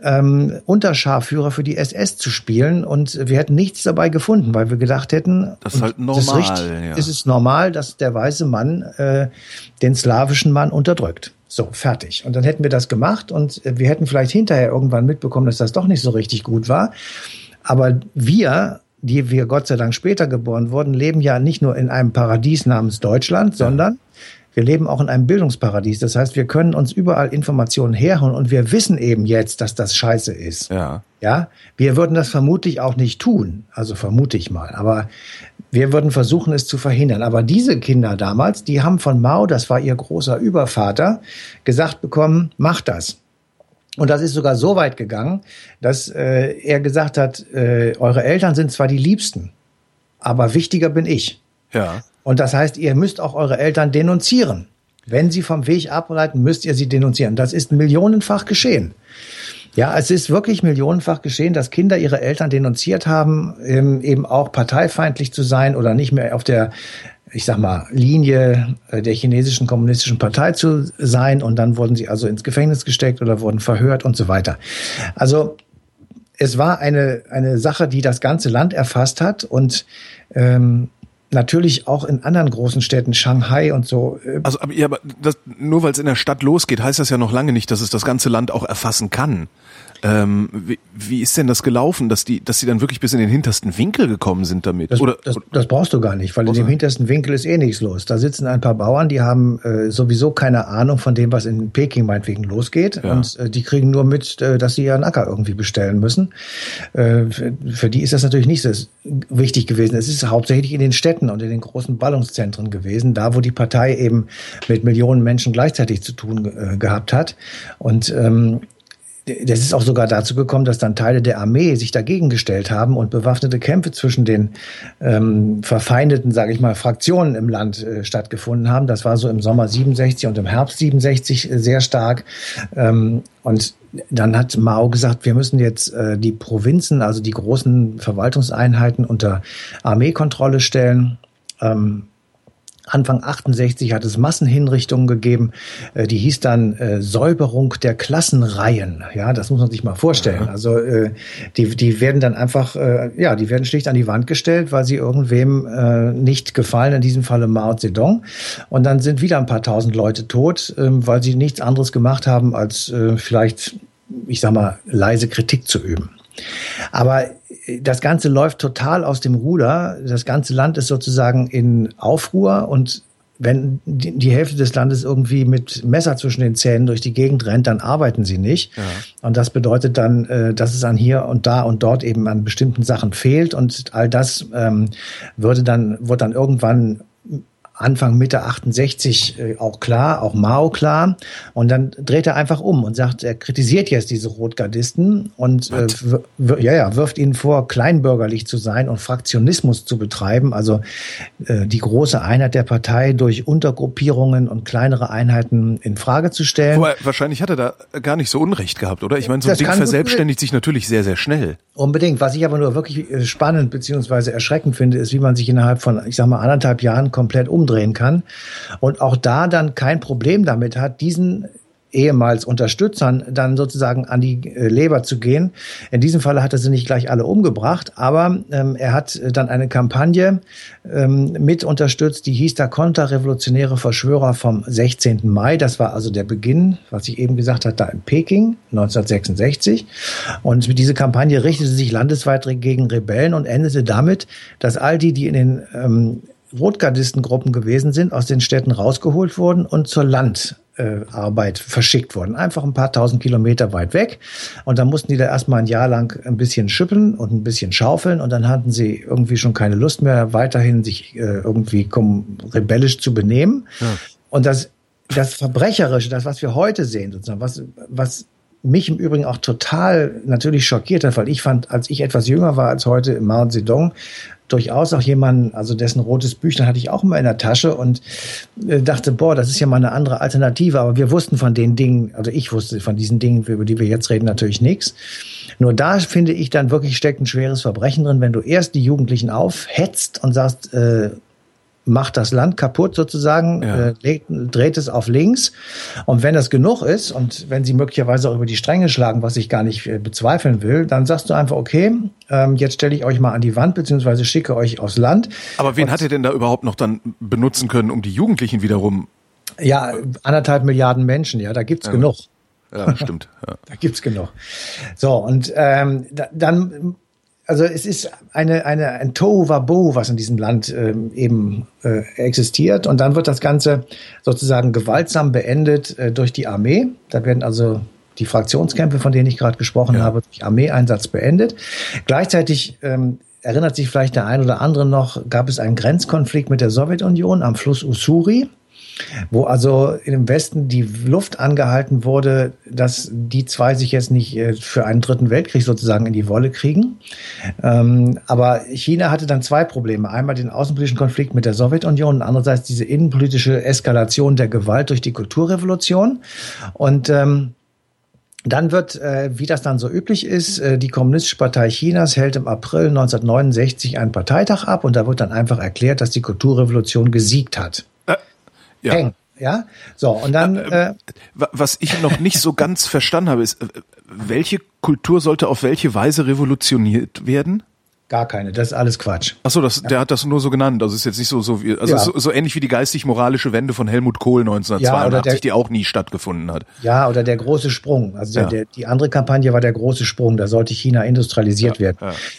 ähm, Unterscharführer für die SS zu spielen und wir hätten nichts dabei gefunden, weil wir gedacht hätten, das ist halt normal. Ist, richtig, ja. ist es normal, dass der weiße Mann äh, den slawischen Mann unterdrückt. So, fertig. Und dann hätten wir das gemacht und wir hätten vielleicht hinterher irgendwann mitbekommen, dass das doch nicht so richtig gut war. Aber wir, die wir Gott sei Dank später geboren wurden, leben ja nicht nur in einem Paradies namens Deutschland, sondern wir leben auch in einem Bildungsparadies. Das heißt, wir können uns überall Informationen herholen und wir wissen eben jetzt, dass das scheiße ist. Ja. Ja. Wir würden das vermutlich auch nicht tun. Also vermute ich mal. Aber wir würden versuchen, es zu verhindern. Aber diese Kinder damals, die haben von Mao, das war ihr großer Übervater, gesagt bekommen, mach das. Und das ist sogar so weit gegangen, dass äh, er gesagt hat, äh, eure Eltern sind zwar die Liebsten, aber wichtiger bin ich. Ja. Und das heißt, ihr müsst auch eure Eltern denunzieren. Wenn sie vom Weg ableiten, müsst ihr sie denunzieren. Das ist millionenfach geschehen. Ja, es ist wirklich millionenfach geschehen, dass Kinder ihre Eltern denunziert haben, ähm, eben auch parteifeindlich zu sein oder nicht mehr auf der, ich sag mal, Linie äh, der chinesischen kommunistischen Partei zu sein. Und dann wurden sie also ins Gefängnis gesteckt oder wurden verhört und so weiter. Also es war eine, eine Sache, die das ganze Land erfasst hat und ähm, natürlich auch in anderen großen Städten, Shanghai und so. Äh, also, aber, ja, aber das, nur weil es in der Stadt losgeht, heißt das ja noch lange nicht, dass es das ganze Land auch erfassen kann. Ähm, wie, wie ist denn das gelaufen, dass die, dass sie dann wirklich bis in den hintersten Winkel gekommen sind damit? Das, oder, das, das brauchst du gar nicht, weil in dem hintersten Winkel ist eh nichts los. Da sitzen ein paar Bauern, die haben äh, sowieso keine Ahnung von dem, was in Peking meinetwegen losgeht. Ja. Und äh, die kriegen nur mit, äh, dass sie ihren Acker irgendwie bestellen müssen. Äh, für, für die ist das natürlich nicht so wichtig gewesen. Es ist hauptsächlich in den Städten und in den großen Ballungszentren gewesen, da wo die Partei eben mit Millionen Menschen gleichzeitig zu tun äh, gehabt hat. Und ähm, das ist auch sogar dazu gekommen, dass dann Teile der Armee sich dagegen gestellt haben und bewaffnete Kämpfe zwischen den ähm, verfeindeten, sage ich mal, Fraktionen im Land äh, stattgefunden haben. Das war so im Sommer 67 und im Herbst 67 äh, sehr stark. Ähm, und dann hat Mao gesagt, wir müssen jetzt äh, die Provinzen, also die großen Verwaltungseinheiten unter Armeekontrolle stellen. Ähm, Anfang 68 hat es Massenhinrichtungen gegeben, äh, die hieß dann äh, Säuberung der Klassenreihen. Ja, das muss man sich mal vorstellen. Ja. Also äh, die, die werden dann einfach, äh, ja, die werden schlicht an die Wand gestellt, weil sie irgendwem äh, nicht gefallen, in diesem Falle Mao Zedong. Und dann sind wieder ein paar tausend Leute tot, äh, weil sie nichts anderes gemacht haben, als äh, vielleicht, ich sag mal, leise Kritik zu üben. Aber das Ganze läuft total aus dem Ruder. Das ganze Land ist sozusagen in Aufruhr und wenn die Hälfte des Landes irgendwie mit Messer zwischen den Zähnen durch die Gegend rennt, dann arbeiten sie nicht. Ja. Und das bedeutet dann, äh, dass es an hier und da und dort eben an bestimmten Sachen fehlt. Und all das ähm, würde dann, wird dann irgendwann Anfang Mitte 68 äh, auch klar, auch Mao klar. Und dann dreht er einfach um und sagt, er kritisiert jetzt diese Rotgardisten und äh, ja, ja, wirft ihnen vor, kleinbürgerlich zu sein und Fraktionismus zu betreiben, also äh, die große Einheit der Partei durch Untergruppierungen und kleinere Einheiten in Frage zu stellen. Wobei, wahrscheinlich hat er da gar nicht so Unrecht gehabt, oder? Ich meine, so ein Ding verselbstständigt sich natürlich sehr, sehr schnell. Unbedingt. Was ich aber nur wirklich äh, spannend beziehungsweise erschreckend finde, ist, wie man sich innerhalb von, ich sag mal, anderthalb Jahren komplett um umdrehen kann und auch da dann kein Problem damit hat, diesen ehemals Unterstützern dann sozusagen an die äh, Leber zu gehen. In diesem Falle hat er sie nicht gleich alle umgebracht, aber ähm, er hat dann eine Kampagne ähm, mit unterstützt, die hieß da Konterrevolutionäre Verschwörer vom 16. Mai. Das war also der Beginn, was ich eben gesagt habe, da in Peking 1966. Und diese Kampagne richtete sich landesweit gegen Rebellen und endete damit, dass all die, die in den ähm, Rotgardistengruppen gewesen sind, aus den Städten rausgeholt wurden und zur Land äh, verschickt worden. Einfach ein paar tausend Kilometer weit weg. Und dann mussten die da erstmal ein Jahr lang ein bisschen schippen und ein bisschen schaufeln und dann hatten sie irgendwie schon keine Lust mehr, weiterhin sich äh, irgendwie rebellisch zu benehmen. Ja. Und das, das Verbrecherische, das, was wir heute sehen, sozusagen, was, was mich im Übrigen auch total natürlich schockiert hat, weil ich fand, als ich etwas jünger war als heute Mao Zedong, durchaus auch jemanden, also dessen rotes Büchlein hatte ich auch immer in der Tasche und äh, dachte, boah, das ist ja mal eine andere Alternative. Aber wir wussten von den Dingen, also ich wusste von diesen Dingen, über die wir jetzt reden, natürlich nichts. Nur da finde ich dann wirklich steckt ein schweres Verbrechen drin, wenn du erst die Jugendlichen aufhetzt und sagst, äh, macht das Land kaputt sozusagen, ja. äh, dreht es auf links. Und wenn das genug ist und wenn sie möglicherweise auch über die Stränge schlagen, was ich gar nicht äh, bezweifeln will, dann sagst du einfach, okay, ähm, jetzt stelle ich euch mal an die Wand, beziehungsweise schicke euch aufs Land. Aber wen und, hat er denn da überhaupt noch dann benutzen können, um die Jugendlichen wiederum? Ja, anderthalb Milliarden Menschen, ja, da gibt's ja. genug. Ja, stimmt. Ja. da gibt's genug. So, und ähm, da, dann also es ist eine, eine, ein Tohuwabohu, was in diesem Land ähm, eben äh, existiert. Und dann wird das Ganze sozusagen gewaltsam beendet äh, durch die Armee. Da werden also die Fraktionskämpfe, von denen ich gerade gesprochen ja. habe, durch Armeeeinsatz beendet. Gleichzeitig ähm, erinnert sich vielleicht der ein oder andere noch, gab es einen Grenzkonflikt mit der Sowjetunion am Fluss Ussuri wo also im Westen die Luft angehalten wurde, dass die zwei sich jetzt nicht äh, für einen dritten Weltkrieg sozusagen in die Wolle kriegen. Ähm, aber China hatte dann zwei Probleme. Einmal den außenpolitischen Konflikt mit der Sowjetunion und andererseits diese innenpolitische Eskalation der Gewalt durch die Kulturrevolution. Und ähm, dann wird, äh, wie das dann so üblich ist, äh, die Kommunistische Partei Chinas hält im April 1969 einen Parteitag ab und da wird dann einfach erklärt, dass die Kulturrevolution gesiegt hat ja. hängen. Ja, so und dann. Äh, äh was ich noch nicht so ganz verstanden habe, ist, äh, welche Kultur sollte auf welche Weise revolutioniert werden? Gar keine, das ist alles Quatsch. Ach so, das, der hat das nur so genannt. Also ist jetzt nicht so so wie, also ja. so, so ähnlich wie die geistig-moralische Wende von Helmut Kohl 1982, ja, die auch nie stattgefunden hat. Ja, oder der große Sprung. Also der, ja. der, die andere Kampagne war der große Sprung. Da sollte China industrialisiert werden.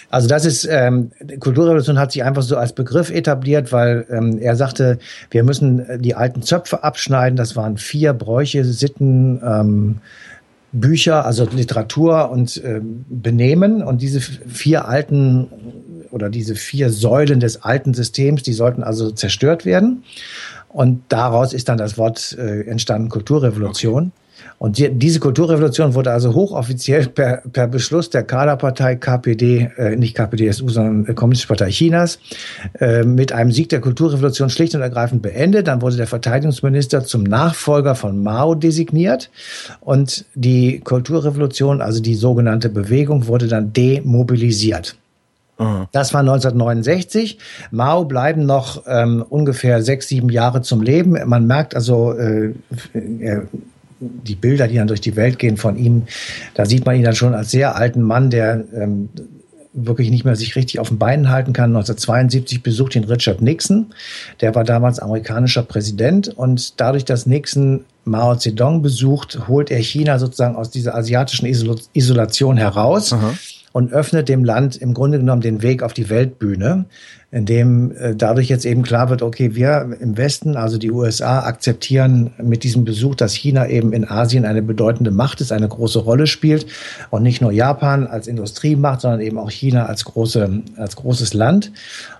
Also das ist ähm, Kulturrevolution hat sich einfach so als Begriff etabliert, weil ähm, er sagte, wir müssen die alten Zöpfe abschneiden. Das waren vier Bräuche, Sitten. Ähm, Bücher, also Literatur und äh, Benehmen. Und diese vier alten oder diese vier Säulen des alten Systems, die sollten also zerstört werden. Und daraus ist dann das Wort äh, entstanden Kulturrevolution. Okay. Und die, diese Kulturrevolution wurde also hochoffiziell per, per Beschluss der Kaderpartei KPD, äh, nicht KPDSU, sondern Kommunistische Partei Chinas, äh, mit einem Sieg der Kulturrevolution schlicht und ergreifend beendet. Dann wurde der Verteidigungsminister zum Nachfolger von Mao designiert und die Kulturrevolution, also die sogenannte Bewegung, wurde dann demobilisiert. Das war 1969. Mao bleiben noch ähm, ungefähr sechs, sieben Jahre zum Leben. Man merkt also, äh, er die Bilder, die dann durch die Welt gehen von ihm, da sieht man ihn dann schon als sehr alten Mann, der ähm, wirklich nicht mehr sich richtig auf den Beinen halten kann. 1972 besucht ihn Richard Nixon. Der war damals amerikanischer Präsident und dadurch, dass Nixon Mao Zedong besucht, holt er China sozusagen aus dieser asiatischen Isolation heraus. Aha und öffnet dem Land im Grunde genommen den Weg auf die Weltbühne in dem äh, dadurch jetzt eben klar wird, okay, wir im Westen, also die USA, akzeptieren mit diesem Besuch, dass China eben in Asien eine bedeutende Macht ist, eine große Rolle spielt und nicht nur Japan als Industriemacht, sondern eben auch China als große als großes Land.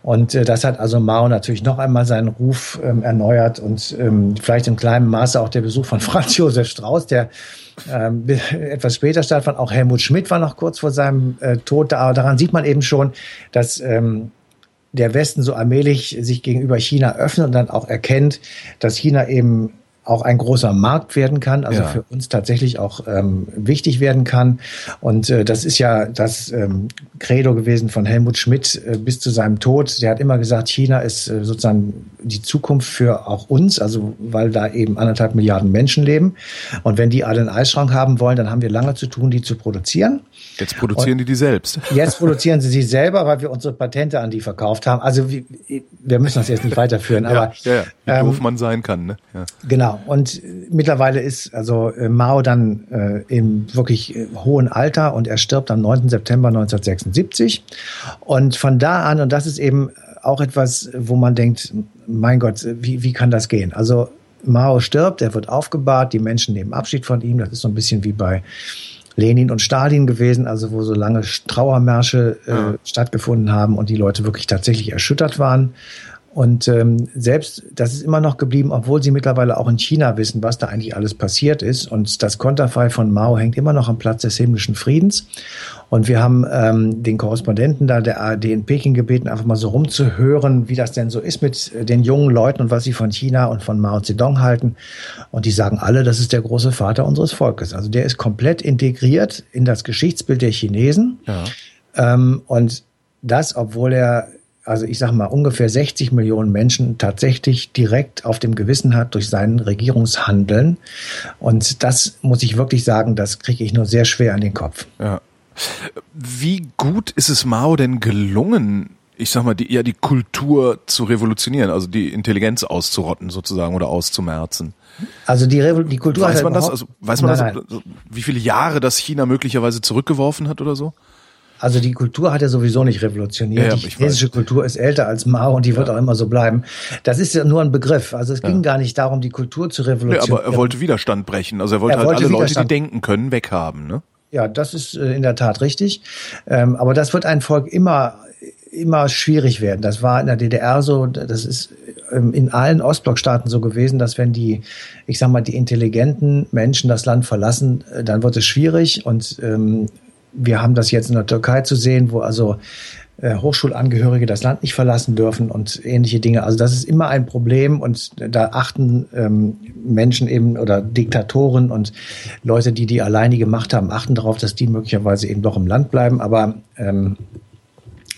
Und äh, das hat also Mao natürlich noch einmal seinen Ruf ähm, erneuert und ähm, vielleicht im kleinen Maße auch der Besuch von Franz Josef Strauß, der ähm, etwas später stattfand. Auch Helmut Schmidt war noch kurz vor seinem äh, Tod da. Aber daran sieht man eben schon, dass ähm, der Westen so allmählich sich gegenüber China öffnet und dann auch erkennt, dass China eben auch ein großer Markt werden kann, also Ja. für uns tatsächlich auch ähm, wichtig werden kann. Und äh, das ist ja das ähm, Credo gewesen von Helmut Schmidt äh, bis zu seinem Tod. Der hat immer gesagt, China ist äh, sozusagen die Zukunft für auch uns, also weil da eben anderthalb Milliarden Menschen leben. Und wenn die alle einen Eisschrank haben wollen, dann haben wir lange zu tun, die zu produzieren. Jetzt produzieren die die selbst. Jetzt produzieren sie sie selber, weil wir unsere Patente an die verkauft haben. Also wir, wir müssen das jetzt nicht weiterführen, aber ja, ja, wie ähm, doof man sein kann. Ne? Ja. Genau. Und äh, mittlerweile ist also äh, Mao dann äh, im wirklich äh, hohen Alter und er stirbt am 9. September 1976. Und von da an, und das ist eben auch etwas, wo man denkt, mein Gott, wie, wie kann das gehen? Also Mao stirbt, er wird aufgebahrt, die Menschen nehmen Abschied von ihm. Das ist so ein bisschen wie bei Lenin und Stalin gewesen, also wo so lange Trauermärsche äh, Ja. stattgefunden haben und die Leute wirklich tatsächlich erschüttert waren. Und ähm, selbst das ist immer noch geblieben, obwohl sie mittlerweile auch in China wissen, was da eigentlich alles passiert ist. Und das Konterfei von Mao hängt immer noch am Platz des himmlischen Friedens. Und wir haben ähm, den Korrespondenten da der ARD in Peking gebeten, einfach mal so rumzuhören, wie das denn so ist mit äh, den jungen Leuten und was sie von China und von Mao Zedong halten. Und die sagen alle, das ist der große Vater unseres Volkes. Also der ist komplett integriert in das Geschichtsbild der Chinesen. Ja. Ähm, und das, obwohl er, also ich sage mal, ungefähr 60 Millionen Menschen tatsächlich direkt auf dem Gewissen hat durch sein Regierungshandeln. Und das muss ich wirklich sagen, das kriege ich nur sehr schwer an den Kopf. Ja. Wie gut ist es Mao denn gelungen, ich sag mal, die, ja, die Kultur zu revolutionieren, also die Intelligenz auszurotten sozusagen oder auszumerzen? Also die, Revol die Kultur Weiß hat man das? Also weiß man nein, das, nein. wie viele Jahre das China möglicherweise zurückgeworfen hat oder so? Also die Kultur hat er sowieso nicht revolutioniert. Ja, ja, die chinesische weiß. Kultur ist älter als Mao und die wird auch immer so bleiben. Das ist ja nur ein Begriff. Also es ging gar nicht darum, die Kultur zu Nee, revolutionieren. aber er wollte Widerstand brechen. Also er wollte Er halt wollte alle Leute, die denken können, weghaben. Ne? Ja, das ist äh, in der Tat richtig. Ähm, aber das wird ein Volk immer, immer schwierig werden. Das war in der DDR so, das ist ähm, in allen Ostblockstaaten so gewesen, dass wenn die, ich sag mal, die intelligenten Menschen das Land verlassen, äh, dann wird es schwierig. Und ähm, wir haben das jetzt in der Türkei zu sehen, wo also äh, Hochschulangehörige das Land nicht verlassen dürfen und ähnliche Dinge. Also das ist immer ein Problem und da achten ähm, Menschen eben oder Diktatoren und Leute, die die alleinige Macht haben, achten darauf, dass die möglicherweise eben doch im Land bleiben. Aber ähm,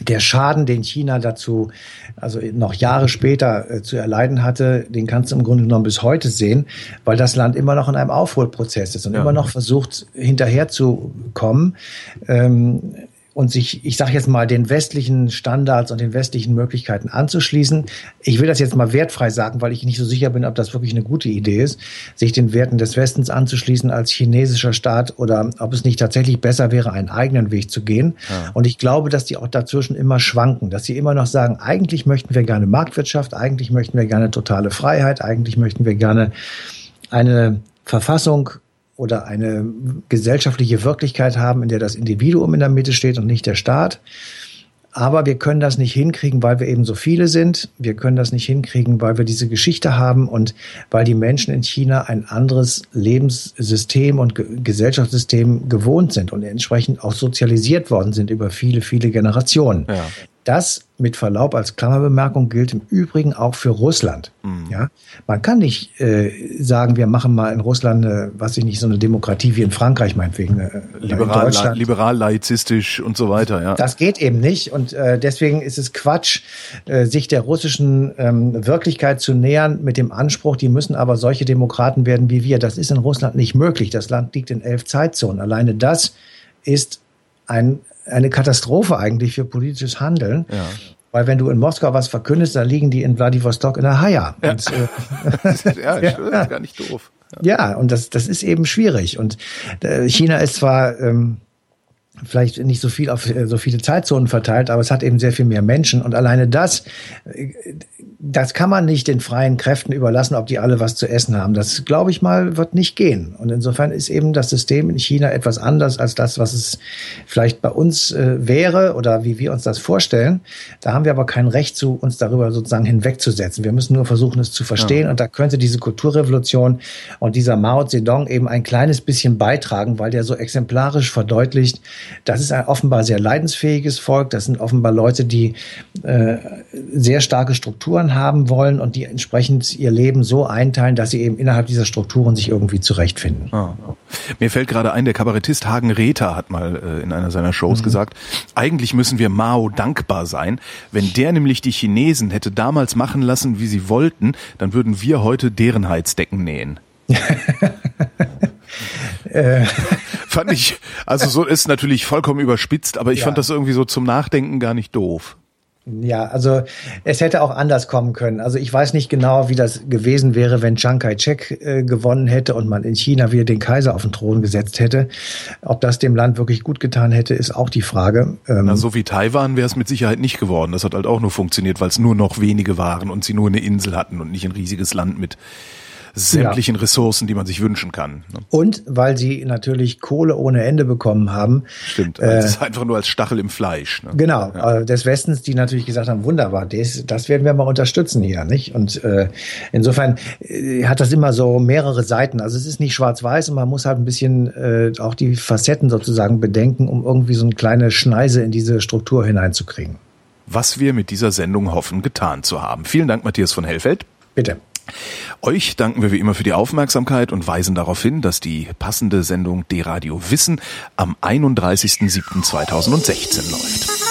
der Schaden, den China dazu, also noch Jahre später äh, zu erleiden hatte, den kannst du im Grunde genommen bis heute sehen, weil das Land immer noch in einem Aufholprozess ist und Ja. immer noch versucht, hinterherzukommen. Ähm, und sich, ich sage jetzt mal, den westlichen Standards und den westlichen Möglichkeiten anzuschließen. Ich will das jetzt mal wertfrei sagen, weil ich nicht so sicher bin, ob das wirklich eine gute Idee ist, sich den Werten des Westens anzuschließen als chinesischer Staat oder ob es nicht tatsächlich besser wäre, einen eigenen Weg zu gehen. Und ich glaube, dass die auch dazwischen immer schwanken, dass sie immer noch sagen, eigentlich möchten wir gerne Marktwirtschaft, eigentlich möchten wir gerne totale Freiheit, eigentlich möchten wir gerne eine Verfassung oder eine gesellschaftliche Wirklichkeit haben, in der das Individuum in der Mitte steht und nicht der Staat. Aber wir können das nicht hinkriegen, weil wir eben so viele sind. Wir können das nicht hinkriegen, weil wir diese Geschichte haben und weil die Menschen in China ein anderes Lebenssystem und Ge Gesellschaftssystem gewohnt sind und entsprechend auch sozialisiert worden sind über viele, viele Generationen. Ja. Das mit Verlaub als Klammerbemerkung gilt im Übrigen auch für Russland. Ja, man kann nicht äh, sagen, wir machen mal in Russland, äh, was ich nicht, so eine Demokratie wie in Frankreich meinetwegen. Äh, Liberal, Deutschland. liberal, laizistisch und so weiter. Ja. Das geht eben nicht und äh, deswegen ist es Quatsch, äh, sich der russischen ähm, Wirklichkeit zu nähern mit dem Anspruch, die müssen aber solche Demokraten werden wie wir. Das ist in Russland nicht möglich. Das Land liegt in elf Zeitzonen. Alleine das ist ein, eine Katastrophe eigentlich für politisches Handeln. Ja. Weil wenn du in Moskau was verkündest, dann liegen die in Vladivostok in der Haia. Ja. Und, äh, ja, das ist gar nicht doof. ja, und das, das ist eben schwierig. Und äh, China ist zwar ähm, vielleicht nicht so viel auf äh, so viele Zeitzonen verteilt, aber es hat eben sehr viel mehr Menschen. Und alleine das, äh, das kann man nicht den freien Kräften überlassen, ob die alle was zu essen haben. Das, glaube ich mal, wird nicht gehen. Und insofern ist eben das System in China etwas anders als das, was es vielleicht bei uns äh, wäre oder wie wir uns das vorstellen. Da haben wir aber kein Recht zu, uns darüber sozusagen hinwegzusetzen. Wir müssen nur versuchen, es zu verstehen. Und da könnte diese Kulturrevolution und dieser Mao Zedong eben ein kleines bisschen beitragen, weil der so exemplarisch verdeutlicht, das ist ein offenbar sehr leidensfähiges Volk. Das sind offenbar Leute, die äh, sehr starke Strukturen Strukturen haben wollen und die entsprechend ihr Leben so einteilen, dass sie eben innerhalb dieser Strukturen sich irgendwie zurechtfinden. Ah. Mir fällt gerade ein, der Kabarettist Hagen Rether hat mal äh, in einer seiner Shows mhm. gesagt, eigentlich müssen wir Mao dankbar sein. Wenn der nämlich die Chinesen hätte damals machen lassen, wie sie wollten, dann würden wir heute deren Heizdecken nähen. Äh. fand ich, also so ist natürlich vollkommen überspitzt, aber ich ja. fand das irgendwie so zum Nachdenken gar nicht doof. Ja, also es hätte auch anders kommen können. Also ich weiß nicht genau, wie das gewesen wäre, wenn Chiang Kai-shek äh, gewonnen hätte und man in China wieder den Kaiser auf den Thron gesetzt hätte. Ob das dem Land wirklich gut getan hätte, ist auch die Frage. Ähm, Na, so wie Taiwan wäre es mit Sicherheit nicht geworden. Das hat halt auch nur funktioniert, weil es nur noch wenige waren und sie nur eine Insel hatten und nicht ein riesiges Land mit sämtlichen ja. Ressourcen, die man sich wünschen kann. Ne? Und weil sie natürlich Kohle ohne Ende bekommen haben. Stimmt, äh, das ist einfach nur als Stachel im Fleisch. Ne? Genau, ja. äh, des Westens, die natürlich gesagt haben, wunderbar, das, das werden wir mal unterstützen hier, nicht? Und äh, insofern äh, hat das immer so mehrere Seiten. Also es ist nicht schwarz-weiß und man muss halt ein bisschen äh, auch die Facetten sozusagen bedenken, um irgendwie so eine kleine Schneise in diese Struktur hineinzukriegen. Was wir mit dieser Sendung hoffen, getan zu haben. Vielen Dank, Matthias von Hellfeld. Bitte. Euch danken wir wie immer für die Aufmerksamkeit und weisen darauf hin, dass die passende Sendung D-Radio Wissen am 31.07.2016 läuft.